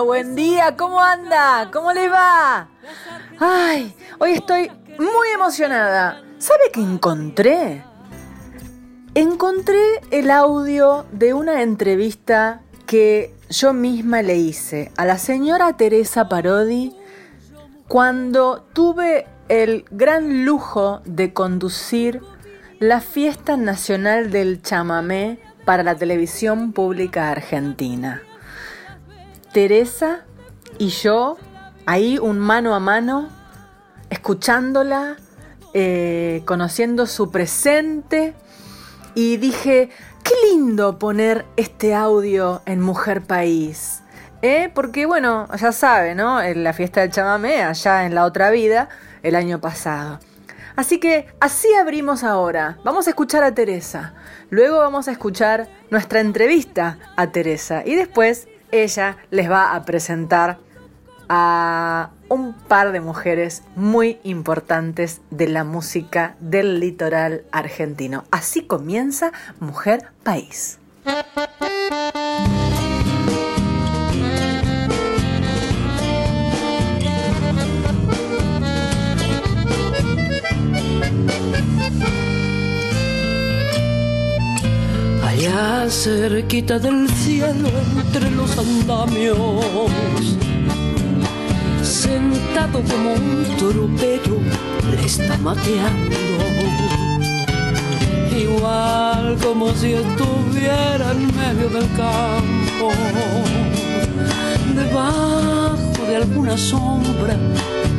Buen día, ¿cómo anda? ¿Cómo le va? Ay, hoy estoy muy emocionada. ¿Sabe qué encontré? Encontré el audio de una entrevista que yo misma le hice a la señora Teresa Parodi cuando tuve el gran lujo de conducir la fiesta nacional del chamamé para la televisión pública argentina. Teresa y yo, ahí un mano a mano, escuchándola, eh, conociendo su presente, y dije, qué lindo poner este audio en Mujer País. ¿eh? Porque bueno, ya sabe, ¿no? En la fiesta del chamamé, allá en la otra vida, el año pasado. Así que así abrimos ahora. Vamos a escuchar a Teresa. Luego vamos a escuchar nuestra entrevista a Teresa. Y después ella les va a presentar a un par de mujeres muy importantes de la música del litoral argentino. Así comienza Mujer País. Cerquita del cielo entre los andamios, sentado como un tropero, le está mateando. Igual como si estuviera en medio del campo, debajo de alguna sombra,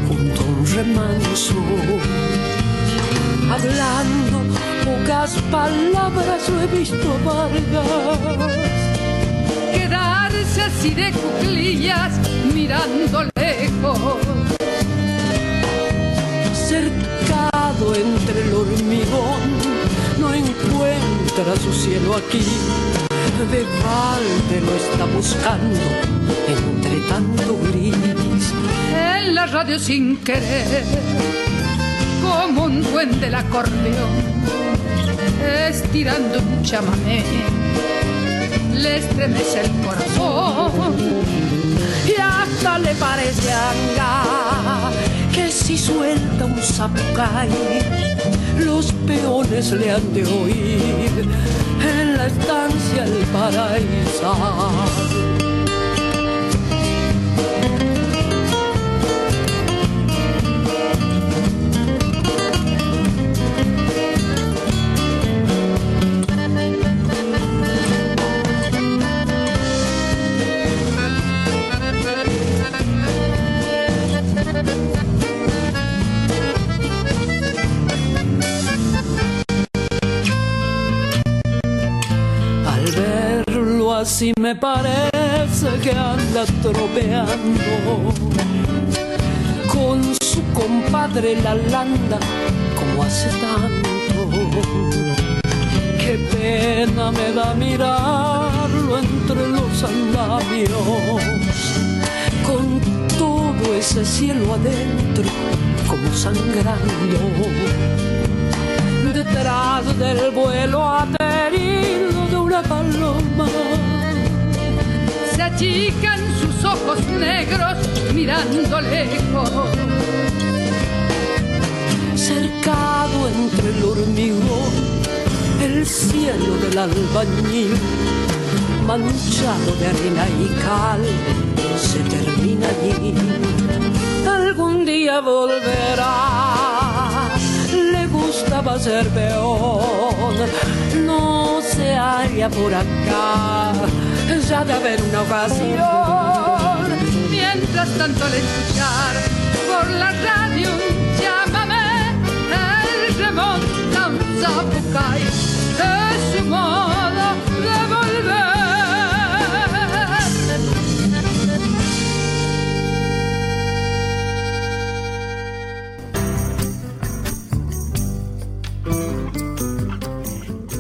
junto a un remanso. Hablando pocas palabras lo he visto Vargas quedarse así de cuclillas mirando lejos. Cercado entre el hormigón no encuentra su cielo aquí. De balde lo está buscando entre tanto gris. En la radio sin querer como un duende del acordeón, estirando un chamamé, le estremece el corazón y hasta le parece anga que si suelta un zapucay, los peones le han de oír en la estancia el paraíso. Así me parece que anda tropeando. Con su compadre la landa como hace tanto. Qué pena me da mirarlo entre los andamios con todo ese cielo adentro como sangrando. Detrás del vuelo aterido de una paloma achican sus ojos negros mirando lejos. Cercado entre el hormigón, el cielo del albañil, manchado de arena y cal, se termina allí. Algún día volverá, le gustaba ser peón, no se halla por acá ya de haber una ocasión. Mientras tanto al escuchar por la radio llámame, él remonta un zapucay, es humor.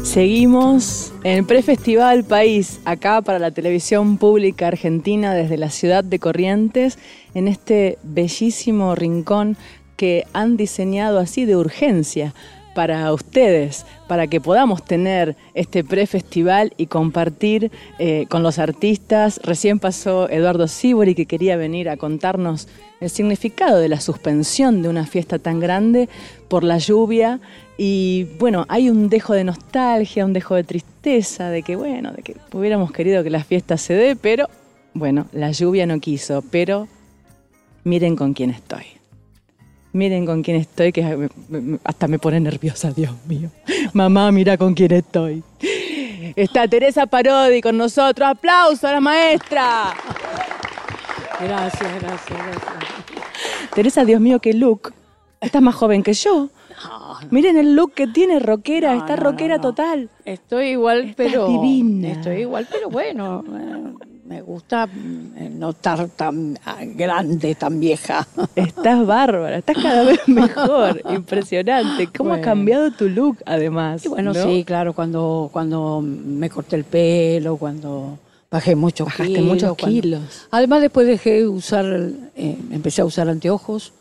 Seguimos en Prefestival País, acá para la televisión pública argentina desde la ciudad de Corrientes, en este bellísimo rincón que han diseñado así de urgencia para ustedes, para que podamos tener este prefestival y compartir eh, con los artistas. Recién pasó Eduardo Sibori que quería venir a contarnos el significado de la suspensión de una fiesta tan grande por la lluvia. Y bueno, hay un dejo de nostalgia, un dejo de tristeza, de que bueno, de que hubiéramos querido que la fiesta se dé, pero bueno, la lluvia no quiso, pero miren con quién estoy. Miren con quién estoy, que hasta me pone nerviosa, Dios mío. Mamá, mira con quién estoy. Está Teresa Parodi con nosotros. ¡Aplauso a la maestra! Gracias, gracias, gracias. Teresa, Dios mío, qué look. Estás más joven que yo. Miren el look que tiene rockera, está rockera total. Estoy igual, pero. divina. Estoy igual, pero bueno. Me gusta eh, no estar tan ah, grande, tan vieja. Estás bárbara, estás cada vez mejor, impresionante. ¿Cómo ha cambiado tu look además? bueno, sí, claro, cuando, cuando me corté el pelo, cuando bajé muchos Bajaste kilos. muchos kilos. Además después dejé de usar, eh, empecé a usar anteojos,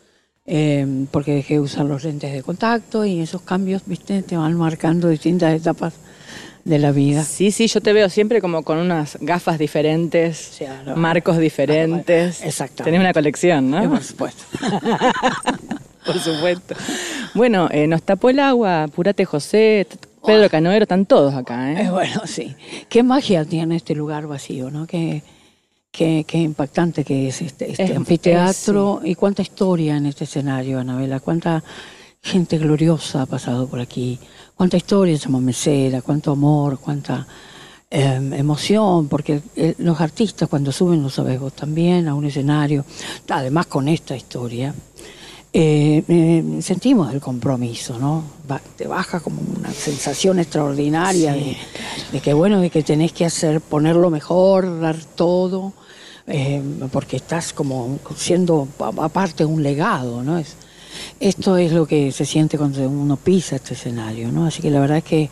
eh, porque dejé de usar los lentes de contacto y esos cambios, viste, te van marcando distintas etapas de la vida. Sí, sí, yo te veo siempre como con unas gafas diferentes, marcos diferentes. Exacto. Tenés una colección, ¿no? Por supuesto. Por supuesto. Bueno, eh, nos tapó el agua, Purate José, Pedro Canoero, están todos acá, ¿eh? Eh, Bueno, sí. Qué magia tiene este lugar vacío, ¿no? Qué, qué, qué impactante que es este, este Es- anfiteatro y cuánta historia en este escenario, Anabela. Cuánta gente gloriosa ha pasado por aquí. Cuánta historia en Mesera, cuánto amor, cuánta eh, emoción, porque los artistas cuando suben, lo sabes vos también, a un escenario, además con esta historia, eh, eh, sentimos el compromiso, ¿no? Va- te baja como una sensación extraordinaria de, de que, bueno, de que tenés que hacer, ponerlo mejor, dar todo, eh, porque estás como siendo aparte un legado, ¿no? Es, esto es lo que se siente cuando uno pisa este escenario, ¿no? Así que la verdad es que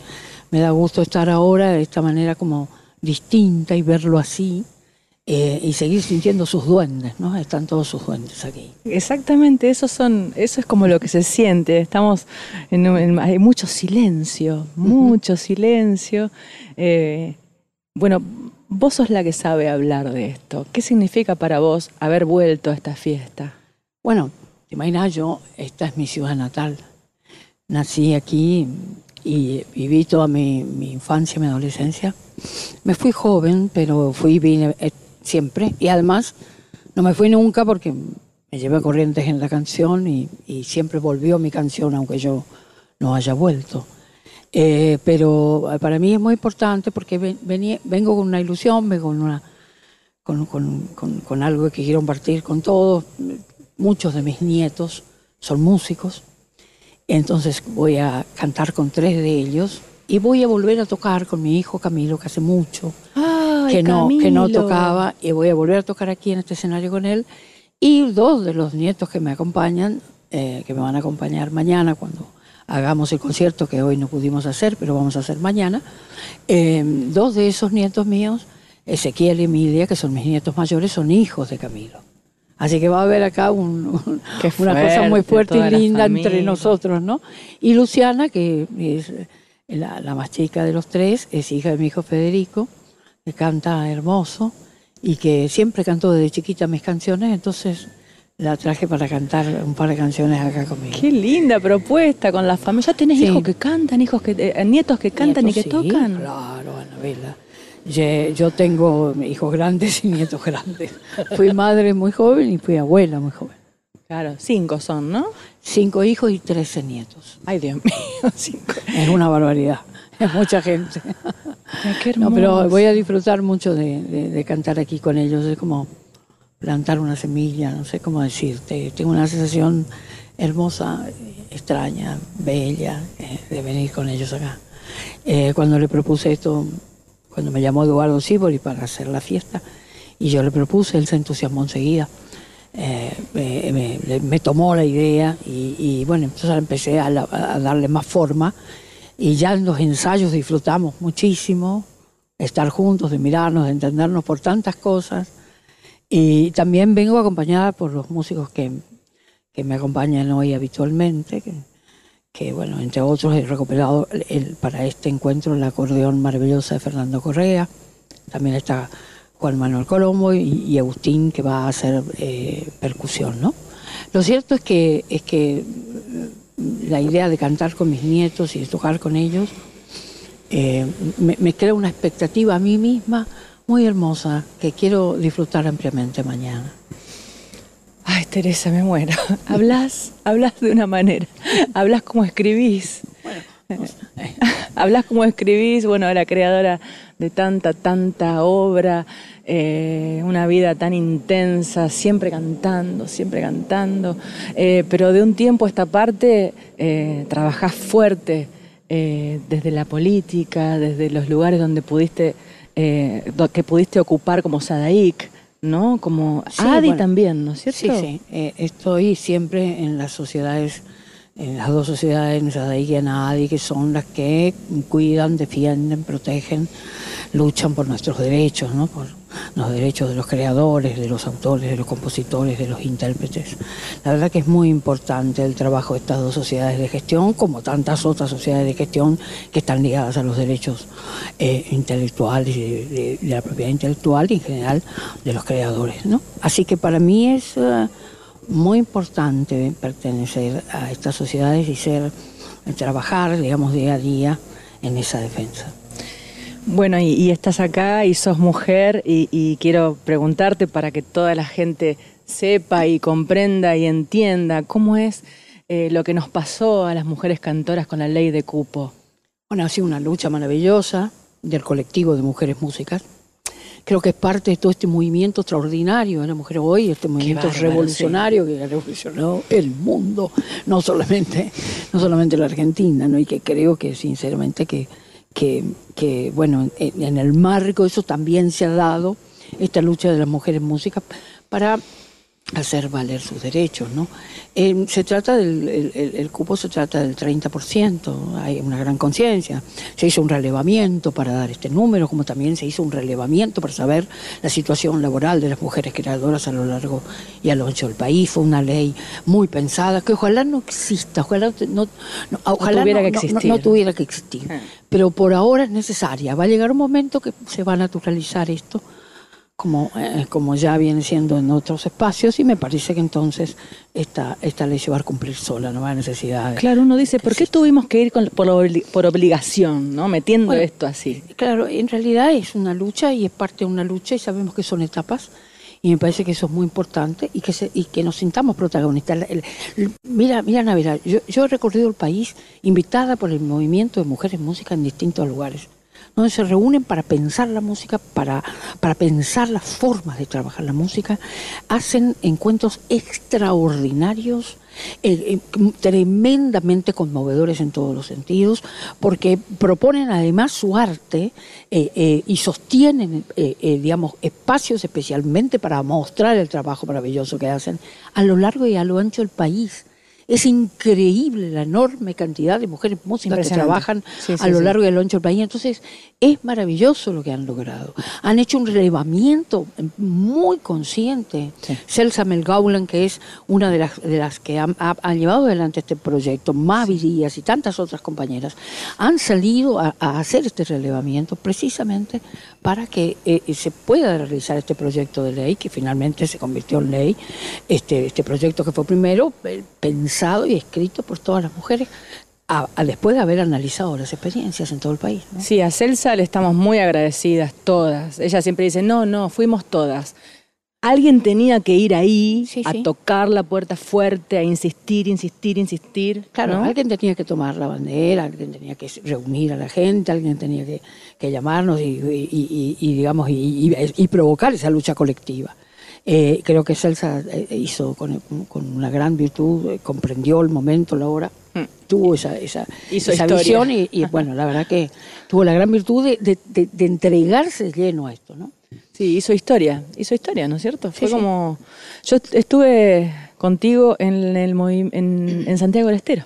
me da gusto estar ahora de esta manera como distinta y verlo así eh, y seguir sintiendo sus duendes, ¿no? Están todos sus duendes aquí. Exactamente, eso son, eso es como lo que se siente. Estamos en, en- hay mucho silencio, mucho silencio. Eh, bueno, vos sos la que sabe hablar de esto. ¿Qué significa para vos haber vuelto a esta fiesta? Bueno, te imaginas, yo, esta es mi ciudad natal. Nací aquí y viví toda mi, mi infancia, mi adolescencia. Me fui joven, pero fui vine eh, siempre. Y además, no me fui nunca porque me llevé Corrientes en la canción y, y siempre volvió mi canción, aunque yo no haya vuelto. Eh, pero para mí es muy importante porque ven- venía- vengo con una ilusión, vengo con, una, con, con- con- con algo que quiero compartir con todos. Muchos de mis nietos son músicos, entonces voy a cantar con tres de ellos y voy a volver a tocar con mi hijo Camilo, que hace mucho que no, que no tocaba, y voy a volver a tocar aquí en este escenario con él. Y dos de los nietos que me acompañan, eh, que me van a acompañar mañana cuando hagamos el concierto que hoy no pudimos hacer, pero vamos a hacer mañana. eh, dos de esos nietos míos, Ezequiel y Emilia, que son mis nietos mayores, son hijos de Camilo. Así que va a haber acá un- una cosa muy fuerte, y linda entre nosotros, ¿no? Y Luciana, que es la, la más chica de los tres, es hija de mi hijo Federico, que canta hermoso y que siempre cantó desde chiquita mis canciones, entonces la traje para cantar un par de canciones acá conmigo. Qué linda propuesta con la familia. ¿Ya tenés Sí. hijos que cantan, hijos que, eh, nietos que cantan Nietos, y que sí, tocan? Claro, Anabela. Yo tengo hijos grandes y nietos grandes. Fui madre muy joven y fui abuela muy joven. Claro, cinco son, ¿no? Cinco hijos y trece nietos. Ay, Dios mío, cinco. Es una barbaridad. Es mucha gente. Ay, qué No, pero voy a disfrutar mucho de, de- de cantar aquí con ellos. Es como plantar una semilla, no sé cómo decirte. Tengo una sensación hermosa, extraña, bella, eh, de venir con ellos acá. Eh, cuando le propuse esto, cuando me llamó Eduardo Sibori para hacer la fiesta, y yo le propuse, él se entusiasmó enseguida. Eh, me, me- tomó la idea y, y, bueno, entonces empecé a, la- a darle más forma y ya en los ensayos disfrutamos muchísimo, estar juntos, de mirarnos, de entendernos por tantas cosas. Y también vengo acompañada por los músicos que, que me acompañan hoy habitualmente, que, que, bueno, entre otros he recuperado el, para este encuentro el acordeón maravilloso de Fernando Correa, también está Juan Manuel Colombo y, Agustín que va a hacer eh, percusión, ¿no? Lo cierto es que, es que mm, la idea de cantar con mis nietos y de tocar con ellos eh, me crea una expectativa a mí misma muy hermosa que quiero disfrutar ampliamente mañana. Ay, Teresa, me muero. Hablas, hablas de una manera. Hablas como escribís. hablas como escribís, bueno, la creadora de tanta, tanta obra, eh, una vida tan intensa, siempre cantando, siempre cantando, eh, pero de un tiempo a esta parte eh, trabajás fuerte eh, desde la política, desde los lugares donde pudiste eh, que pudiste ocupar como Sadaik, ¿no? Como Adi también, ¿no es cierto? Sí, sí. Eh, estoy siempre en las sociedades, en las dos sociedades, Sadaik y en Adi, que son las que cuidan, defienden, protegen, luchan por nuestros derechos, ¿no? Por, los derechos de los creadores, de los autores, de los compositores, de los intérpretes. La verdad que es muy importante el trabajo de estas dos sociedades de gestión, como tantas otras sociedades de gestión que están ligadas a los derechos eh, intelectuales de, la propiedad intelectual y en general de los creadores. ¿no? Así que para mí es uh, muy importante pertenecer a estas sociedades y ser, trabajar, digamos, día a día en esa defensa. Bueno, y, estás acá y sos mujer y, quiero preguntarte para que toda la gente sepa y comprenda y entienda cómo es eh, lo que nos pasó a las mujeres cantoras con la ley de cupo. Bueno, ha sido una lucha maravillosa del colectivo de mujeres músicas. Creo que es parte de todo este movimiento extraordinario de la mujer hoy, este movimiento revolucionario que revolucionó el mundo, no solamente, no solamente la Argentina, ¿no? y que creo que sinceramente que que, bueno, en, el marco eso también se ha dado esta lucha de las mujeres músicas para hacer valer sus derechos, ¿no? Eh, se trata del el, cupo se trata del 30%, hay una gran conciencia. Se hizo un relevamiento para dar este número, como también se hizo un relevamiento para saber la situación laboral de las mujeres creadoras a lo largo y a lo ancho del país. Fue una ley muy pensada que ojalá no exista, ojalá no, ojalá tuviera, que existir. no tuviera que existir. Ah. Pero por ahora es necesaria. Va a llegar un momento que se va a naturalizar esto como, eh, como ya viene siendo en otros espacios, y me parece que entonces esta, esta ley se va a cumplir sola, no va a necesidad de, Claro, uno dice, ¿por qué tuvimos que ir por, por, obligación, no metiendo esto así? Claro, en realidad es una lucha y es parte de una lucha y sabemos que son etapas. Y me parece que eso es muy importante y que, se, y que nos sintamos protagonistas. mira, mira, Navidad, yo, yo he recorrido el país invitada por el movimiento de mujeres música en distintos lugares donde se reúnen para pensar la música, para, para pensar las formas de trabajar la música, hacen encuentros extraordinarios, eh, eh, tremendamente conmovedores en todos los sentidos, porque proponen además su arte eh, y sostienen, digamos, espacios especialmente para mostrar el trabajo maravilloso que hacen a lo largo y a lo ancho del país. Es increíble la enorme cantidad de mujeres músicas que trabajan a lo largo y a lo ancho del país. Entonces, es maravilloso lo que han logrado. Han hecho un relevamiento muy consciente. Celsa Melgaulan, que es una de las, de las que han, llevado adelante este proyecto, Mavi Díaz y tantas otras compañeras, han salido a, hacer este relevamiento precisamente para que eh, se pueda realizar este proyecto de ley, que finalmente se convirtió en ley, este, este proyecto que fue primero eh, pensado y escrito por todas las mujeres después de haber analizado las experiencias en todo el país. Sí, a Celsa le estamos muy agradecidas todas. Ella siempre dice, no, no, fuimos todas. Alguien tenía que ir ahí a tocar la puerta fuerte, a insistir, insistir, insistir. Claro, alguien tenía que tomar la bandera, alguien tenía que reunir a la gente, alguien tenía que, llamarnos y, digamos, y provocar esa lucha colectiva. Eh, creo que Celsa eh, hizo con, una gran virtud, eh, comprendió el momento, la hora, mm. tuvo esa, esa, visión y, bueno, la verdad que tuvo la gran virtud de, entregarse lleno a esto, ¿no? Sí, hizo historia, hizo historia, ¿no es cierto? Fue como... Yo estuve contigo en, el en, en Santiago del Estero.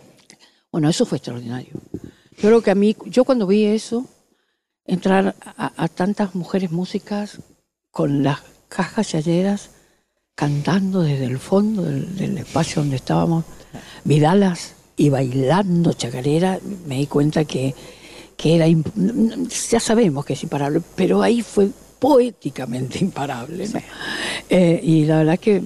Bueno, eso fue extraordinario. Yo creo que a mí, yo cuando vi eso, entrar a, a tantas mujeres músicas con las cajas chayeras cantando desde el fondo del, del espacio donde estábamos, Vidalas y bailando chacarera, me di cuenta que, que era, imp- ya sabemos que es imparable, pero ahí fue poéticamente imparable. ¿no? Eh, y la verdad que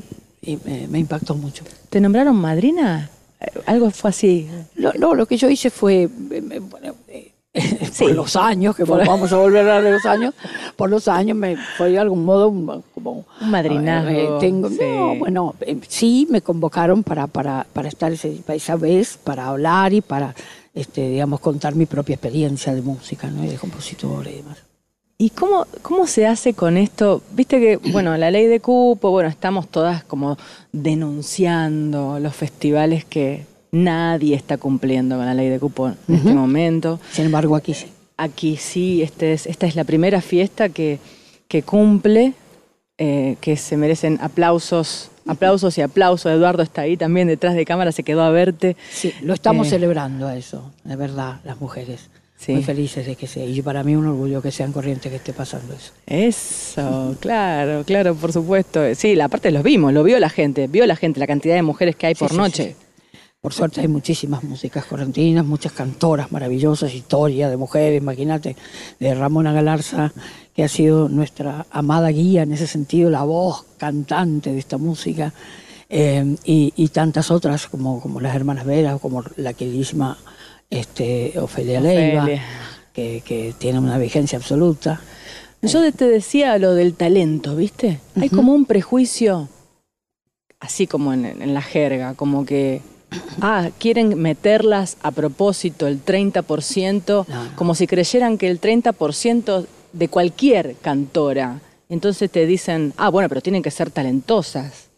me, me impactó mucho. ¿Te nombraron madrina? Eh, Algo fue así. No, no, lo que yo hice fue, eh, bueno, por los años, que vamos a volver a hablar de los años, por los años me fue de algún modo un- como... Un eh, tengo, sí. No, bueno, eh, sí me convocaron para, para, para estar ese- esa vez, para hablar y para, este, digamos, contar mi propia experiencia de música, ¿no? Y de compositor y demás. ¿Y cómo, cómo se hace con esto? Viste que, bueno, la ley de cupo, bueno, estamos todas como denunciando los festivales que nadie está cumpliendo con la ley de cupo en este momento. Sin embargo, aquí sí. Aquí sí, este es, esta es la primera fiesta que, que cumple, eh, que se merecen aplausos, aplausos y aplausos. Eduardo está ahí también detrás de cámara, se quedó a verte. Sí, lo estamos Eh. celebrando a eso, de verdad, las mujeres. Sí. Muy felices de que sea. Y para mí un orgullo que sean corrientes que esté pasando eso. Eso, claro, claro, por supuesto. Sí, la parte los vimos, lo vio la gente, vio la gente la cantidad de mujeres que hay Sí, por sí, noche. Por suerte hay muchísimas músicas correntinas, muchas cantoras maravillosas, historia de mujeres, imagínate, de Ramona Galarza, que ha sido nuestra amada guía en ese sentido, la voz cantante de esta música, eh, y, y tantas otras como, como las hermanas Vera, como la queridísima este, Ofelia, Leiva, que, que tiene una vigencia absoluta. Yo te decía lo del talento, ¿viste? Hay como un prejuicio, así como en, en la jerga, como que, ah, quieren meterlas a propósito el 30%, No, no. como si creyeran que el 30% de cualquier cantora. Entonces te dicen, ah, bueno, pero tienen que ser talentosas.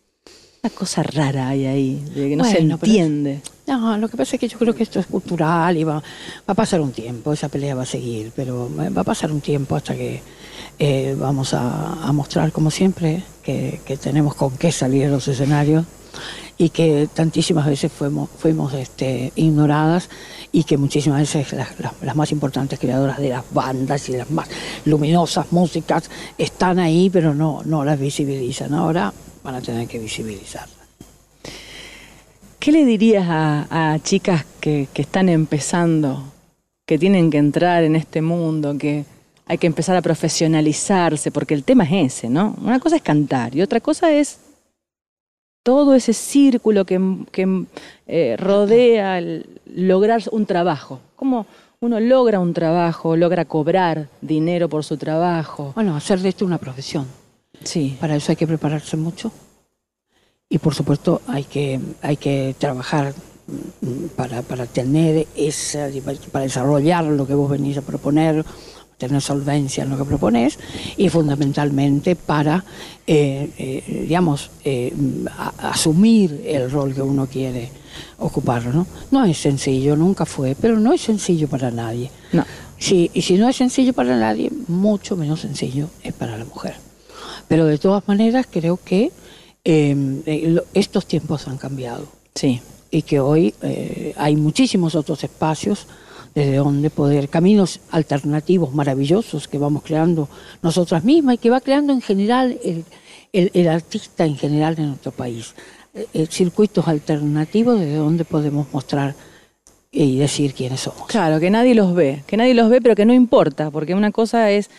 Una cosa rara hay ahí, de que no se pero entiende. No, lo que pasa es que yo creo que esto es cultural y va, va a pasar un tiempo, esa pelea va a seguir, pero va a pasar un tiempo hasta que eh, vamos a, mostrar, como siempre, que, tenemos con qué salir a los escenarios y que tantísimas veces fuimos, este, ignoradas y que muchísimas veces las, más importantes creadoras de las bandas y las más luminosas músicas están ahí, pero no, no las visibilizan. Ahora van a tener que visibilizarlas. ¿Qué le dirías a, a chicas que, que están empezando, que tienen que entrar en este mundo, que hay que empezar a profesionalizarse? Porque el tema es ese, ¿no? Una cosa es cantar y otra cosa es todo ese círculo que, que, eh, rodea el lograr un trabajo. ¿Cómo uno logra un trabajo, logra cobrar dinero por su trabajo? Bueno, hacer de esto una profesión. Sí. Para eso hay que prepararse mucho. Y por supuesto hay que, hay que trabajar mm, para, para tener esa, para desarrollar lo que vos venís a proponer, tener solvencia en lo que propones y fundamentalmente para, eh, eh, digamos, eh, a- asumir el rol que uno quiere ocupar. ¿no? no es sencillo, nunca fue, pero no es sencillo para nadie. No. Y si no es sencillo para nadie, mucho menos sencillo es para la mujer. Pero de todas maneras creo que eh, eh, estos tiempos han cambiado Sí. y que hoy eh, hay muchísimos otros espacios desde donde poder, caminos alternativos maravillosos que vamos creando nosotras mismas y que va creando en general el, el- el artista en general de nuestro país. Eh, circuitos alternativos desde donde podemos mostrar y decir quiénes somos. Claro, que nadie los ve, que nadie los ve, pero que no importa, porque una cosa es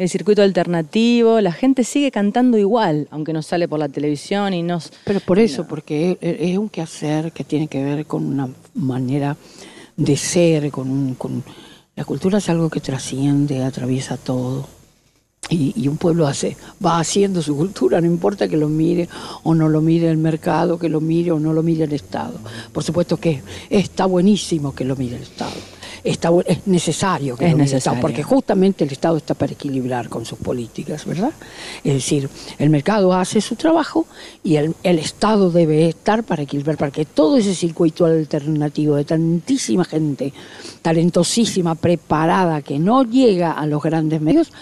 el circuito alternativo, la gente sigue cantando igual, aunque no sale por la televisión y nos... Pero por eso, porque es es un quehacer que tiene que ver con una manera de ser, con un... Con, la cultura es algo que trasciende, atraviesa todo. Y, y un pueblo hace, va haciendo su cultura, no importa que lo mire o no lo mire el mercado, que lo mire o no lo mire el Estado. Por supuesto que está buenísimo que lo mire el Estado. Está, es necesario que Es el Estado, necesario. porque justamente el Estado está para equilibrar con sus políticas, ¿verdad? Es decir, el mercado hace su trabajo y el, el Estado debe estar para equilibrar, para que todo ese circuito alternativo de tantísima gente talentosísima, preparada, que no llega a los grandes medios,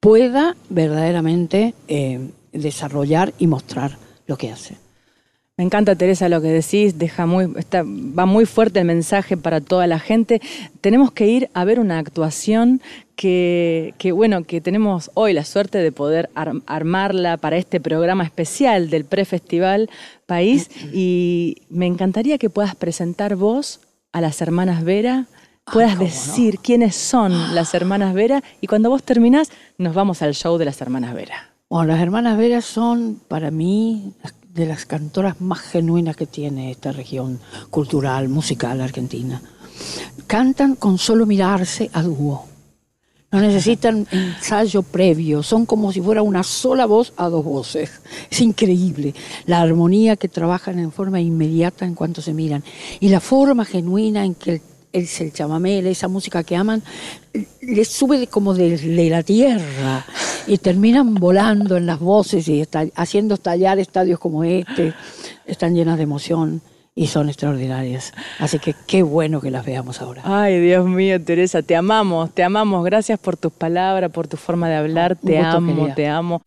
pueda verdaderamente eh, desarrollar y mostrar lo que hace. Me encanta, Teresa, lo que decís, deja muy, está, va muy fuerte el mensaje para toda la gente. Tenemos que ir a ver una actuación que, bueno, que tenemos hoy la suerte de poder armarla para este programa especial del Prefestival País y me encantaría que puedas presentar vos a las hermanas Vera, puedas decir quiénes son las hermanas Vera y cuando vos terminás nos vamos al show de las hermanas Vera. Bueno, las hermanas Vera son para mí de las cantoras más genuinas que tiene esta región cultural, musical argentina. Cantan con solo mirarse a dúo. No necesitan ensayo previo, son como si fuera una sola voz a dos voces. Es increíble la armonía que trabajan en forma inmediata en cuanto se miran y la forma genuina en que el es el chamamé, esa música que aman, les sube como de, la tierra y terminan volando en las voces y haciendo estallar estadios como este. Están llenas de emoción y son extraordinarias. Así que qué bueno que las veamos ahora. Ay, Dios mío, Teresa, te amamos, te amamos. Gracias por tus palabras, por tu forma de hablar. te amo, te amo.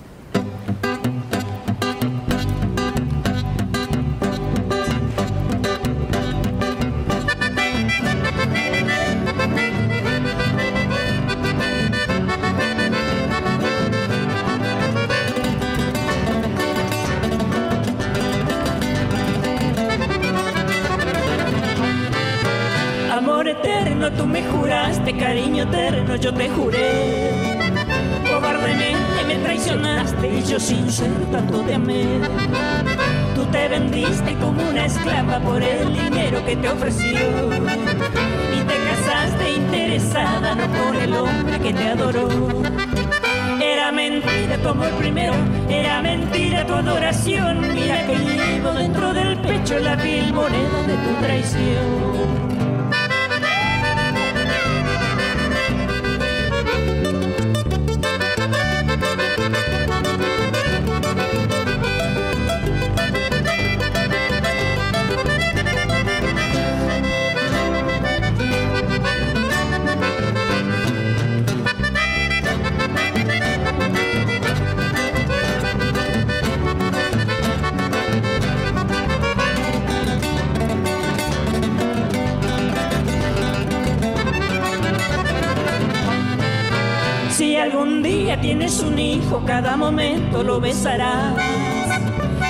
Tienes un hijo, cada momento lo besarás.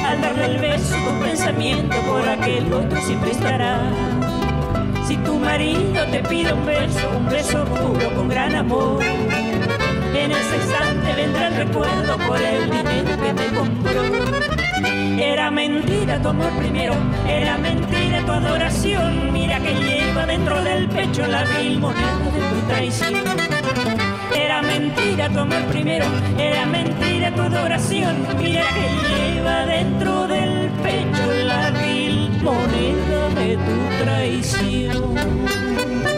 Al darle el beso, tu pensamiento por aquel otro siempre estará. Si tu marido te pide un beso, un beso puro con gran amor, en ese instante vendrá el recuerdo por el dinero que te compró. Era mentira tu amor primero, era mentira tu adoración. Mira que lleva dentro del pecho la vil moneda de tu traición. Era mentira tu amor primero, era mentira tu adoración. Mira que lleva dentro del pecho la vil moneda de tu traición.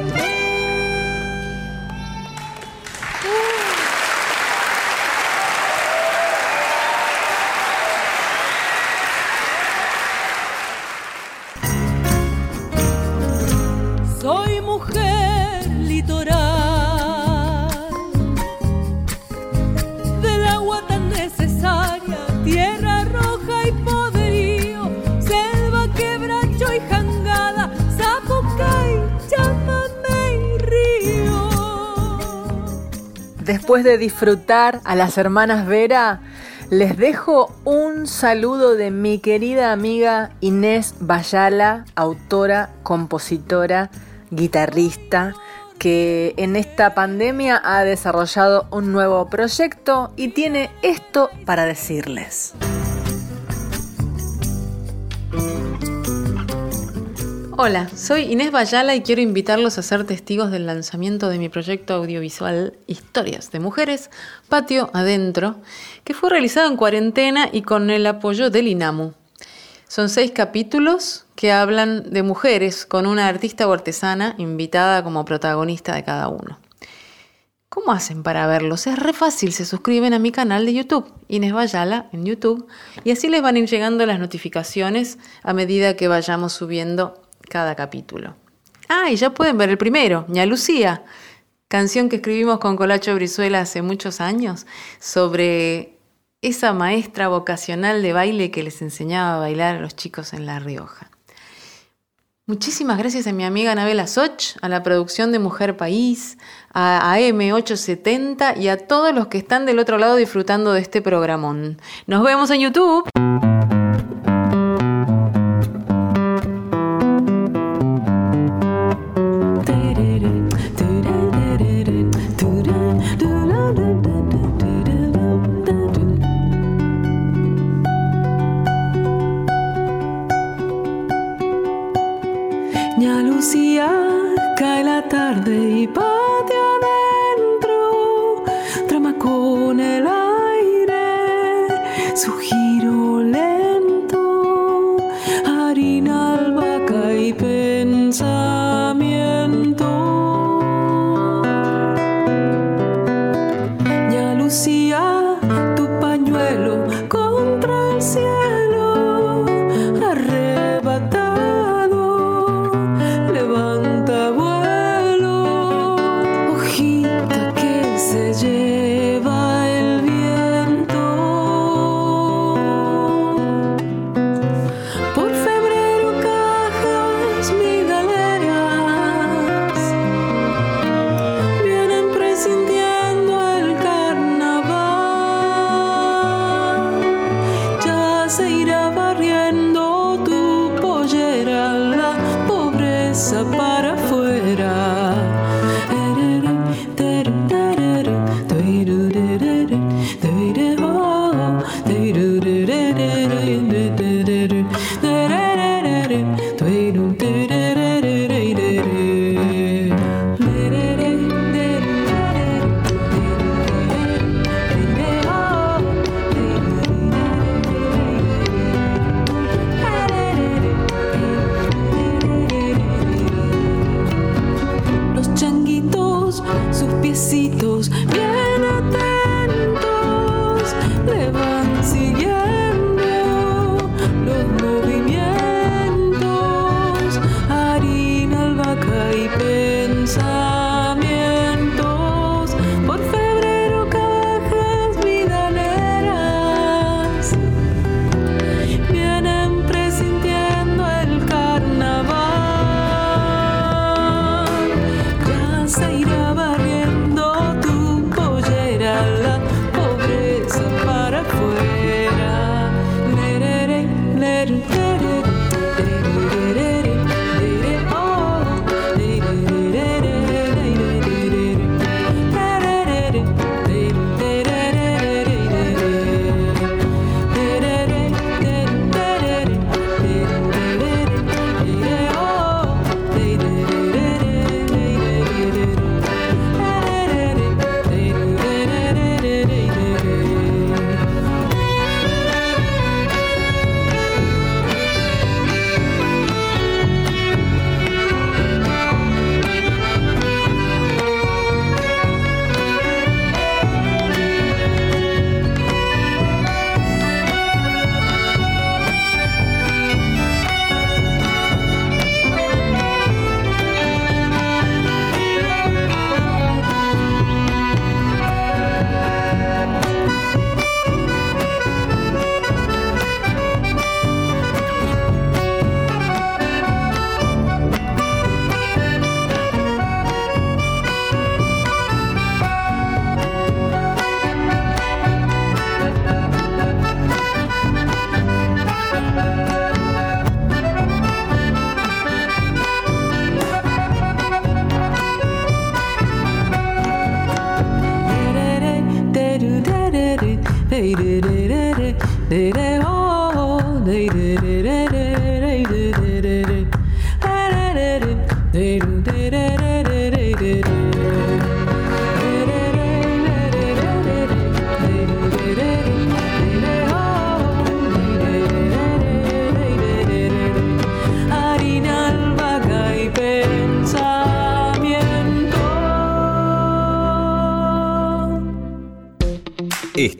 Después de disfrutar a las hermanas Vera, les dejo un saludo de mi querida amiga Inés Bayala, autora, compositora, guitarrista, que en esta pandemia ha desarrollado un nuevo proyecto y tiene esto para decirles. Hola, soy Inés Bayala y quiero invitarlos a ser testigos del lanzamiento de mi proyecto audiovisual Historias de Mujeres, Patio Adentro, que fue realizado en cuarentena y con el apoyo del INAMU. Son seis capítulos que hablan de mujeres con una artista o artesana invitada como protagonista de cada uno. ¿Cómo hacen para verlos? Es re fácil, se suscriben a mi canal de YouTube, Inés Bayala en YouTube, y así les van a ir llegando las notificaciones a medida que vayamos subiendo cada capítulo. Ah, y ya pueden ver el primero, Ña Lucía, canción que escribimos con Colacho Brizuela hace muchos años sobre esa maestra vocacional de baile que les enseñaba a bailar a los chicos en La Rioja. Muchísimas gracias a mi amiga Anabela Soch, a la producción de Mujer País, a AM870 y a todos los que están del otro lado disfrutando de este programón. Nos vemos en YouTube.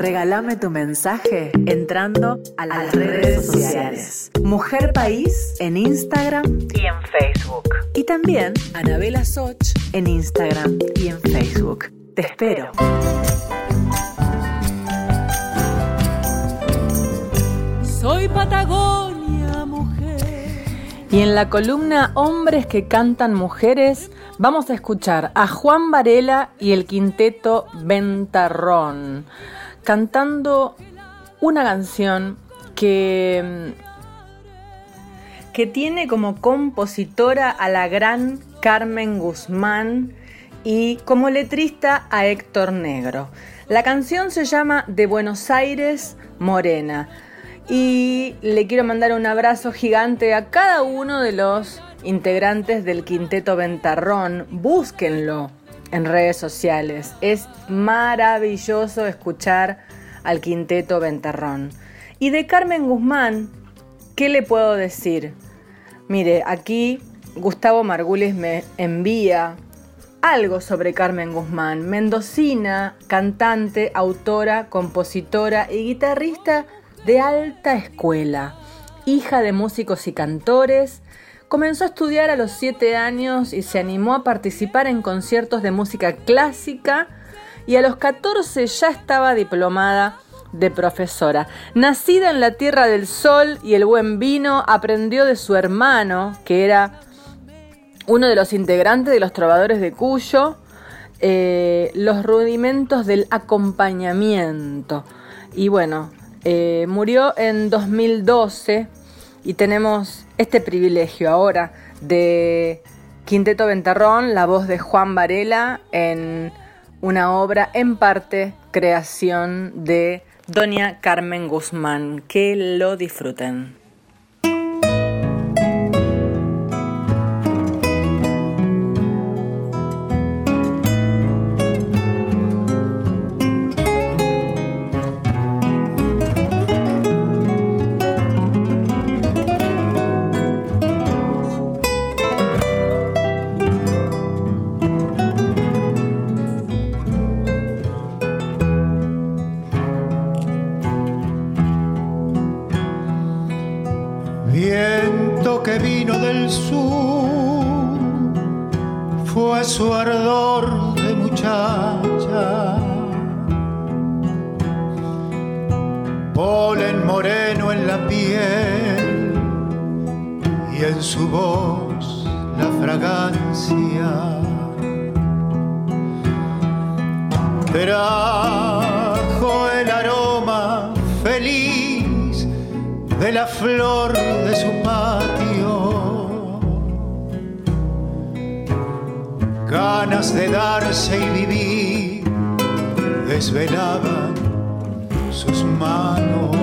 regálame tu mensaje entrando a las redes sociales. Mujer País en Instagram y en Facebook. Y también Anabela Soch en Instagram y en Facebook. Te espero. Soy Patagonia, mujer. Y en la columna Hombres que cantan mujeres vamos a escuchar a Juan Varela y el quinteto Ventarrón cantando una canción que, que tiene como compositora a la gran Carmen Guzmán y como letrista a Héctor Negro. La canción se llama De Buenos Aires, Morena. Y le quiero mandar un abrazo gigante a cada uno de los integrantes del Quinteto Ventarrón. Búsquenlo en redes sociales. Es maravilloso escuchar al Quinteto Ventarrón. Y de Carmen Guzmán, ¿qué le puedo decir? Mire, aquí Gustavo Margulis me envía algo sobre Carmen Guzmán, mendocina, cantante, autora, compositora y guitarrista de alta escuela, hija de músicos y cantores, comenzó a estudiar a los 7 años y se animó a participar en conciertos de música clásica y a los 14 ya estaba diplomada de profesora. Nacida en la tierra del sol y el buen vino, aprendió de su hermano, que era uno de los integrantes de los trovadores de Cuyo, eh, los rudimentos del acompañamiento. Y bueno, eh, murió en 2012 y tenemos este privilegio ahora de Quinteto Ventarrón, la voz de Juan Varela en una obra en parte creación de Doña Carmen Guzmán. Que lo disfruten. Desvelaban sus manos.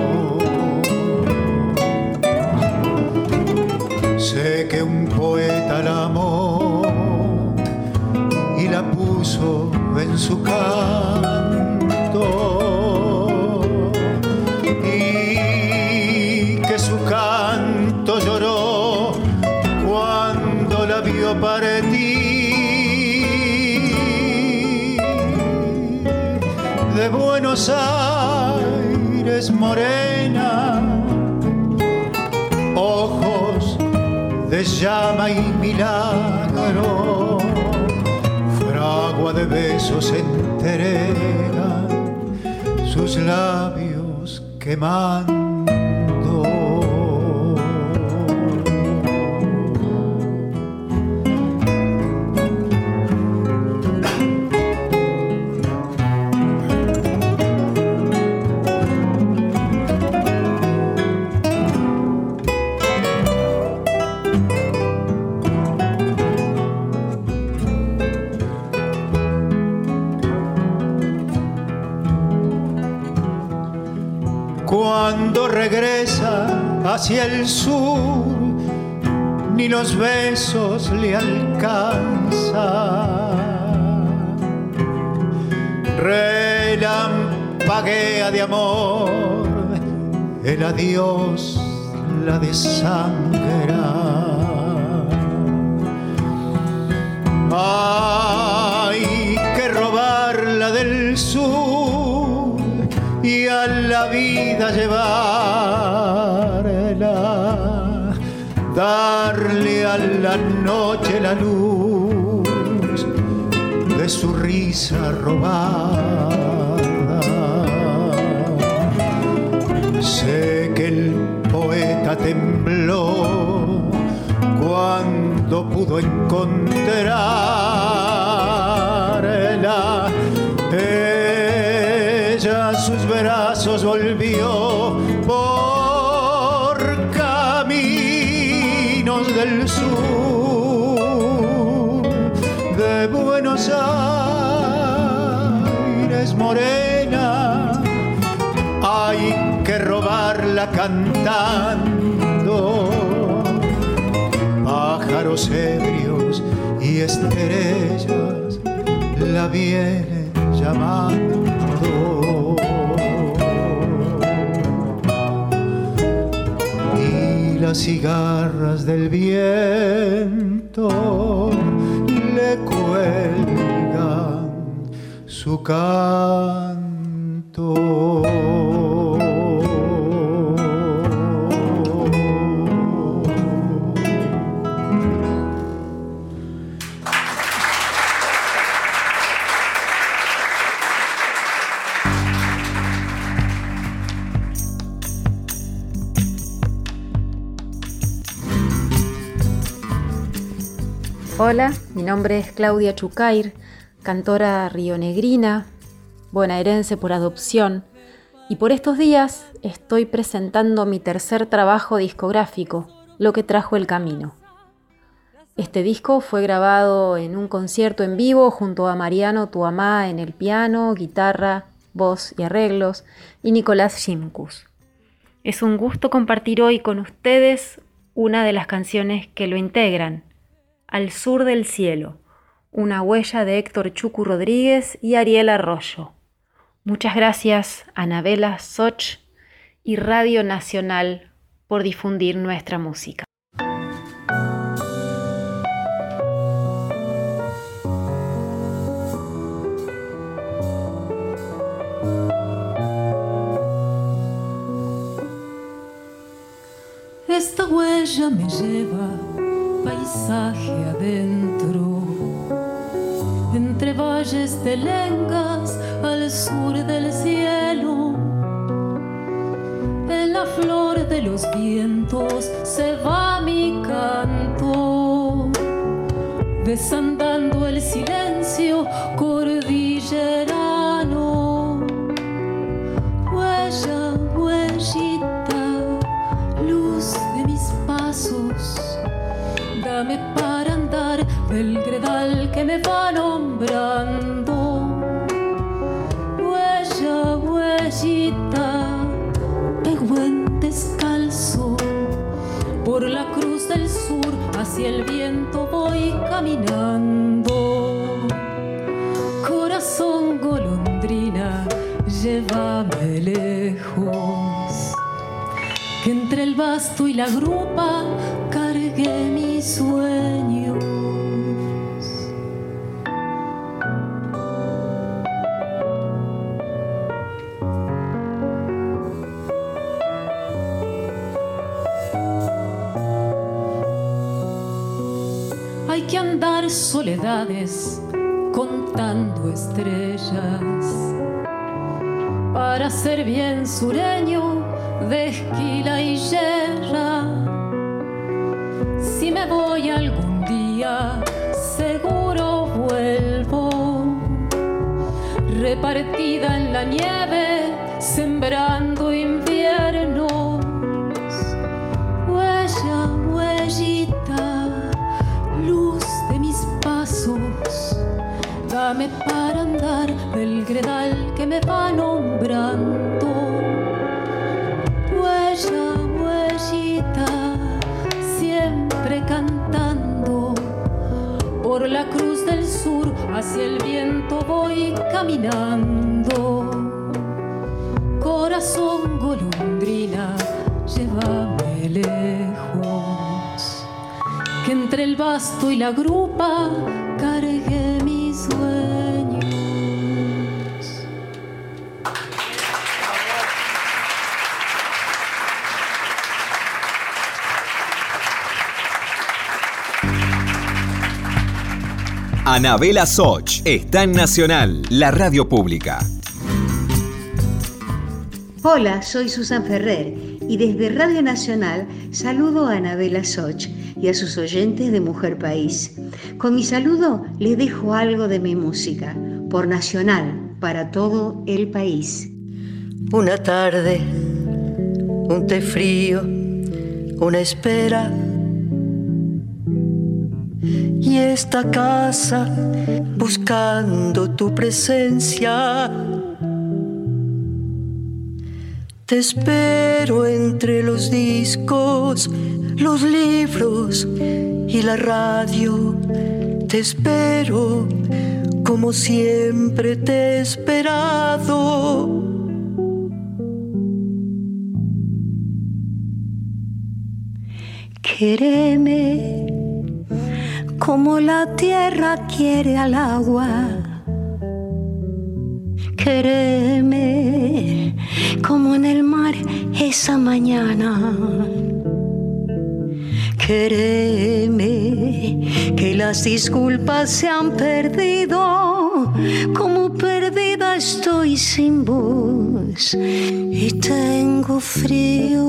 Sé que un poeta la amó y la puso en su canto Buenos Aires morena ojos de llama y milagro fragua de besos entrega sus labios quemando. hacia el sur, ni los besos le alcanzan. Relampaguea de amor, el adiós la desangra. Hay que robarla del sur y a la vida llevar darle a la noche la luz de su risa robada. Sé que el poeta tembló cuando pudo encontrarla. Ella sus brazos volvió Aires morena. Hay que robarla cantando pájaros ebrios y estrellas la vienen llamando. Y las cigarras del viento su canto. Hola, mi nombre es Claudia Chucair, cantora rionegrina, bonaerense por adopción, y por estos días estoy presentando mi tercer trabajo discográfico, Lo que trajo el camino. Este disco fue grabado en un concierto en vivo junto a Mariano Tuamá en el piano, guitarra, voz y arreglos, y Nicolás Shimkus. Es un gusto compartir hoy con ustedes una de las canciones que lo integran, Al sur del cielo, una huella de Héctor Chucu Rodríguez y Ariel Arroyo. Muchas gracias, Anabela Soch y Radio Nacional, por difundir nuestra música. Esta huella me lleva paisaje adentro, entre valles de lengas al sur del cielo. En la flor de los vientos se va mi canto, desandando el silencio cordillerano. Huella, huellita, luz de mis pasos, dame para andar del gredal que me va nombrando. Huella, huellita, pegüen descalzo, por la cruz del sur hacia el viento voy caminando. Corazón golondrina, llévame lejos que entre el basto y la grupa cargué mis sueños. Soledades contando estrellas para ser bien sureño de esquila y yerra. Si me voy algún día, seguro vuelvo, repartida en la nieve, sembrando dame para andar del gredal que me va nombrando huella, huellita, siempre cantando. Por la cruz del sur hacia el viento voy caminando. Corazón golondrina, llévame lejos. Que entre el basto y la grupa Anabela Soch está en Nacional, la radio pública. Hola, soy Susan Ferrer y desde Radio Nacional saludo a Anabela Soch y a sus oyentes de Mujer País. Con mi saludo les dejo algo de mi música, por Nacional, para todo el país. Una tarde, un té frío, una espera. Esta casa buscando tu presencia te espero entre los discos, los libros y la radio. Te espero como siempre te he esperado. Como la tierra quiere al agua. Quéreme como en el mar esa mañana. Créeme que las disculpas se han perdido, como perdida estoy sin voz y tengo frío.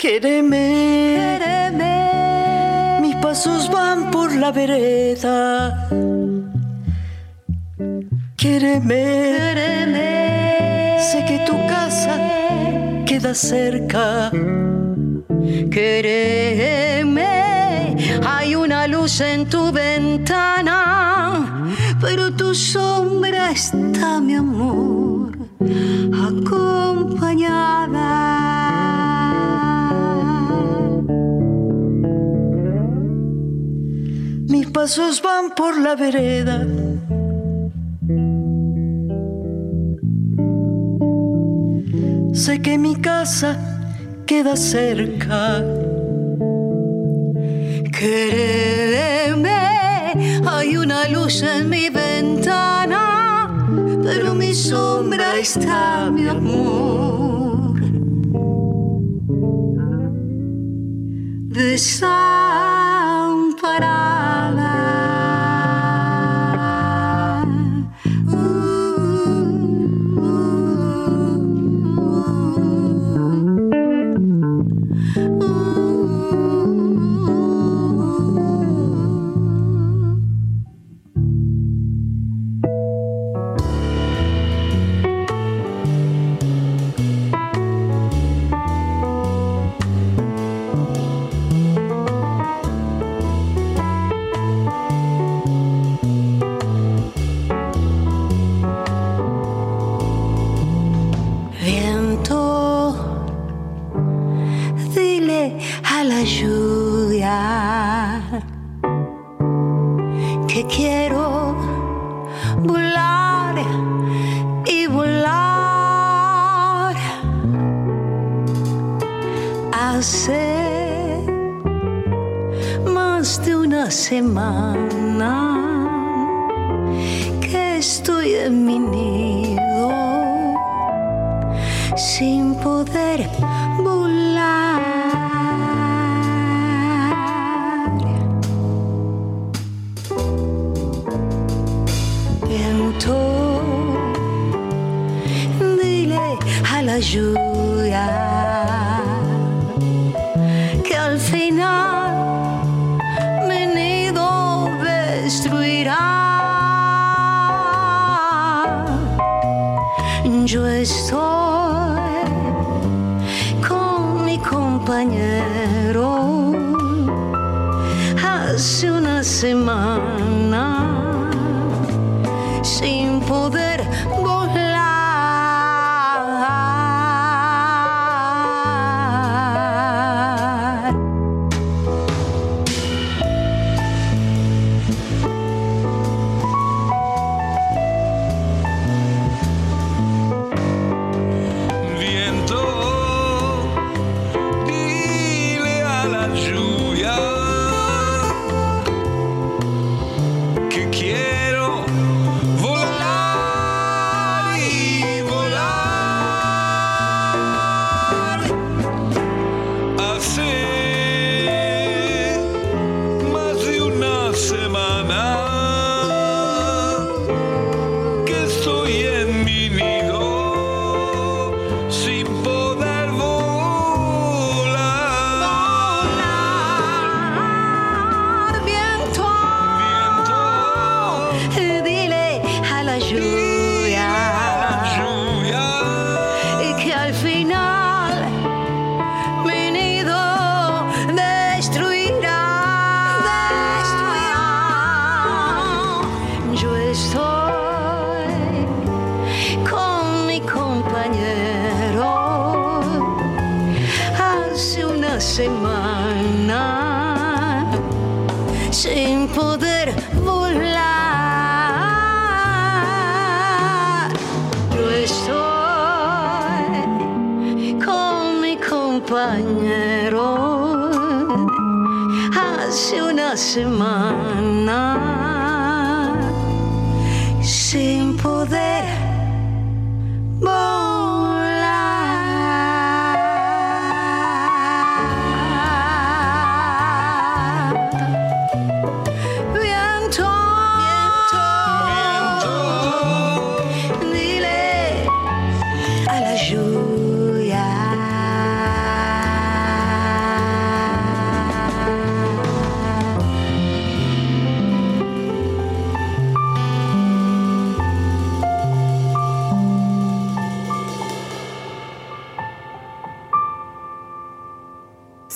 Quéreme, mis pasos van por la vereda. Quéreme, sé que tu casa queda cerca. Quéreme, hay una luz en tu ventana, pero tu sombra está, mi amor. Pasos van por la vereda. Sé que mi casa queda cerca. Quéreme, hay una luz en mi ventana, pero mi sombra está, mi amor.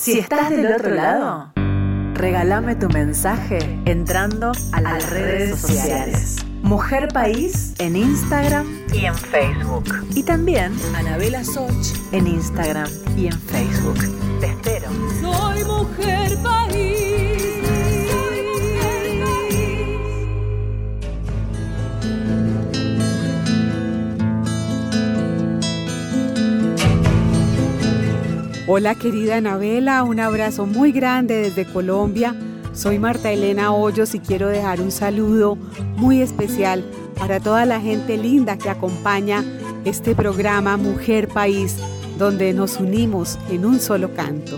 Si estás del otro lado, regálame tu mensaje entrando a las redes sociales. Mujer País en Instagram y en Facebook. Y también Anabela Soch en Instagram y en Facebook. Te espero. Soy mujer país. Hola querida Anabela, un abrazo muy grande desde Colombia. Soy Marta Elena Hoyos y quiero dejar un saludo muy especial para toda la gente linda que acompaña este programa Mujer País, donde nos unimos en un solo canto.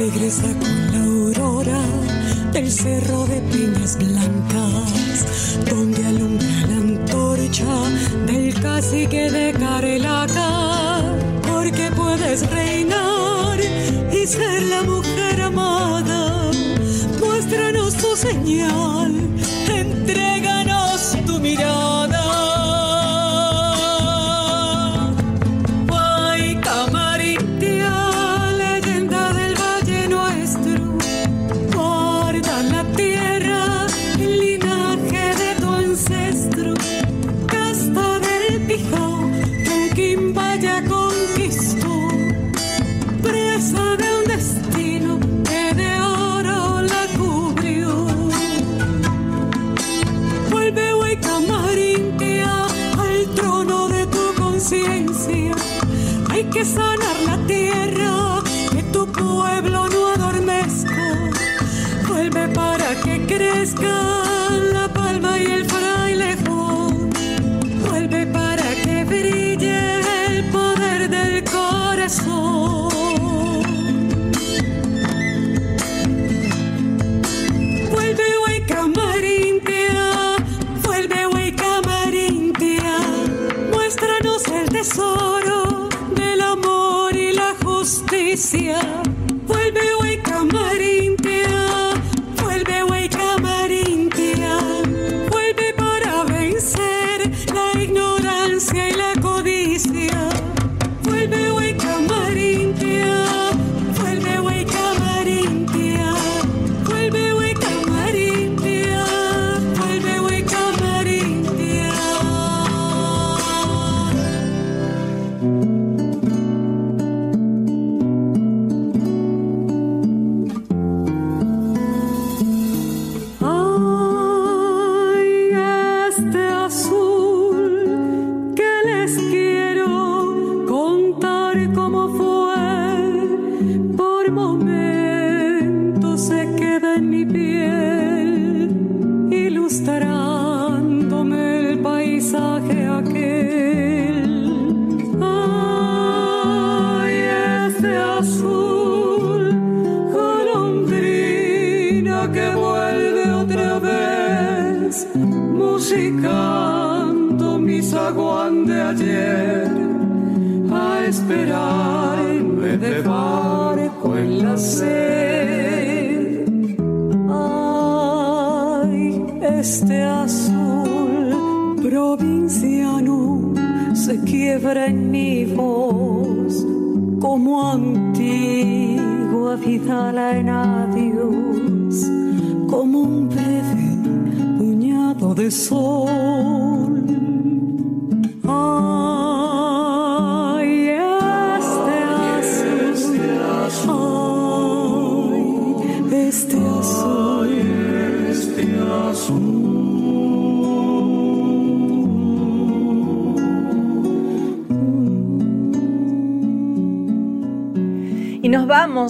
Regresa con la aurora del cerro de piñas blancas, donde alumbra la antorcha del cacique de Carelaca, porque puedes reinar y ser la mujer amada. Muéstranos tu señal,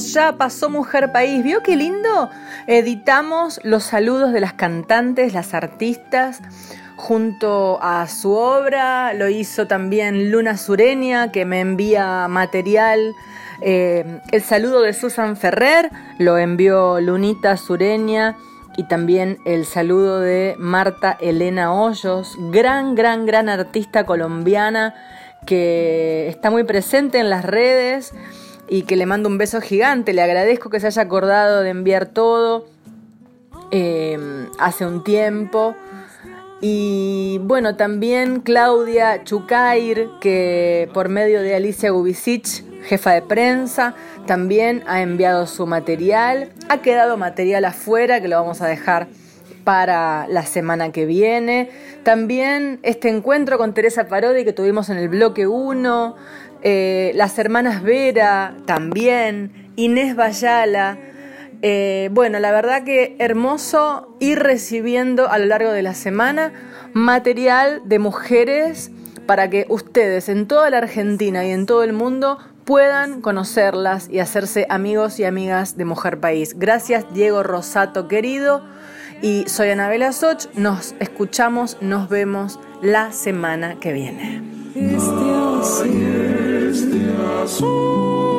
ya pasó Mujer País. ¿Vio qué lindo? Editamos los saludos de las cantantes, las artistas, junto a su obra. Lo hizo también Luna Sureña, que me envía material. Eh, el saludo de Susan Ferrer lo envió Lunita Sureña. Y también el saludo de Marta Elena Hoyos, gran, gran, gran artista colombiana que está muy presente en las redes y que le mando un beso gigante. Le agradezco que se haya acordado de enviar todo eh, hace un tiempo. Y bueno, también Claudia Chucair, que por medio de Alicia Gubisic, jefa de prensa, también ha enviado su material. Ha quedado material afuera que lo vamos a dejar para la semana que viene. También este encuentro con Teresa Parodi que tuvimos en el bloque 1. Eh, las hermanas Vera también. Inés Bayala. Eh, bueno, la verdad que hermoso ir recibiendo a lo largo de la semana material de mujeres para que ustedes en toda la Argentina y en todo el mundo puedan conocerlas y hacerse amigos y amigas de Mujer País. Gracias Diego Rosato querido y soy Anabela Soch. Nos escuchamos, nos vemos la semana que viene. Este azul.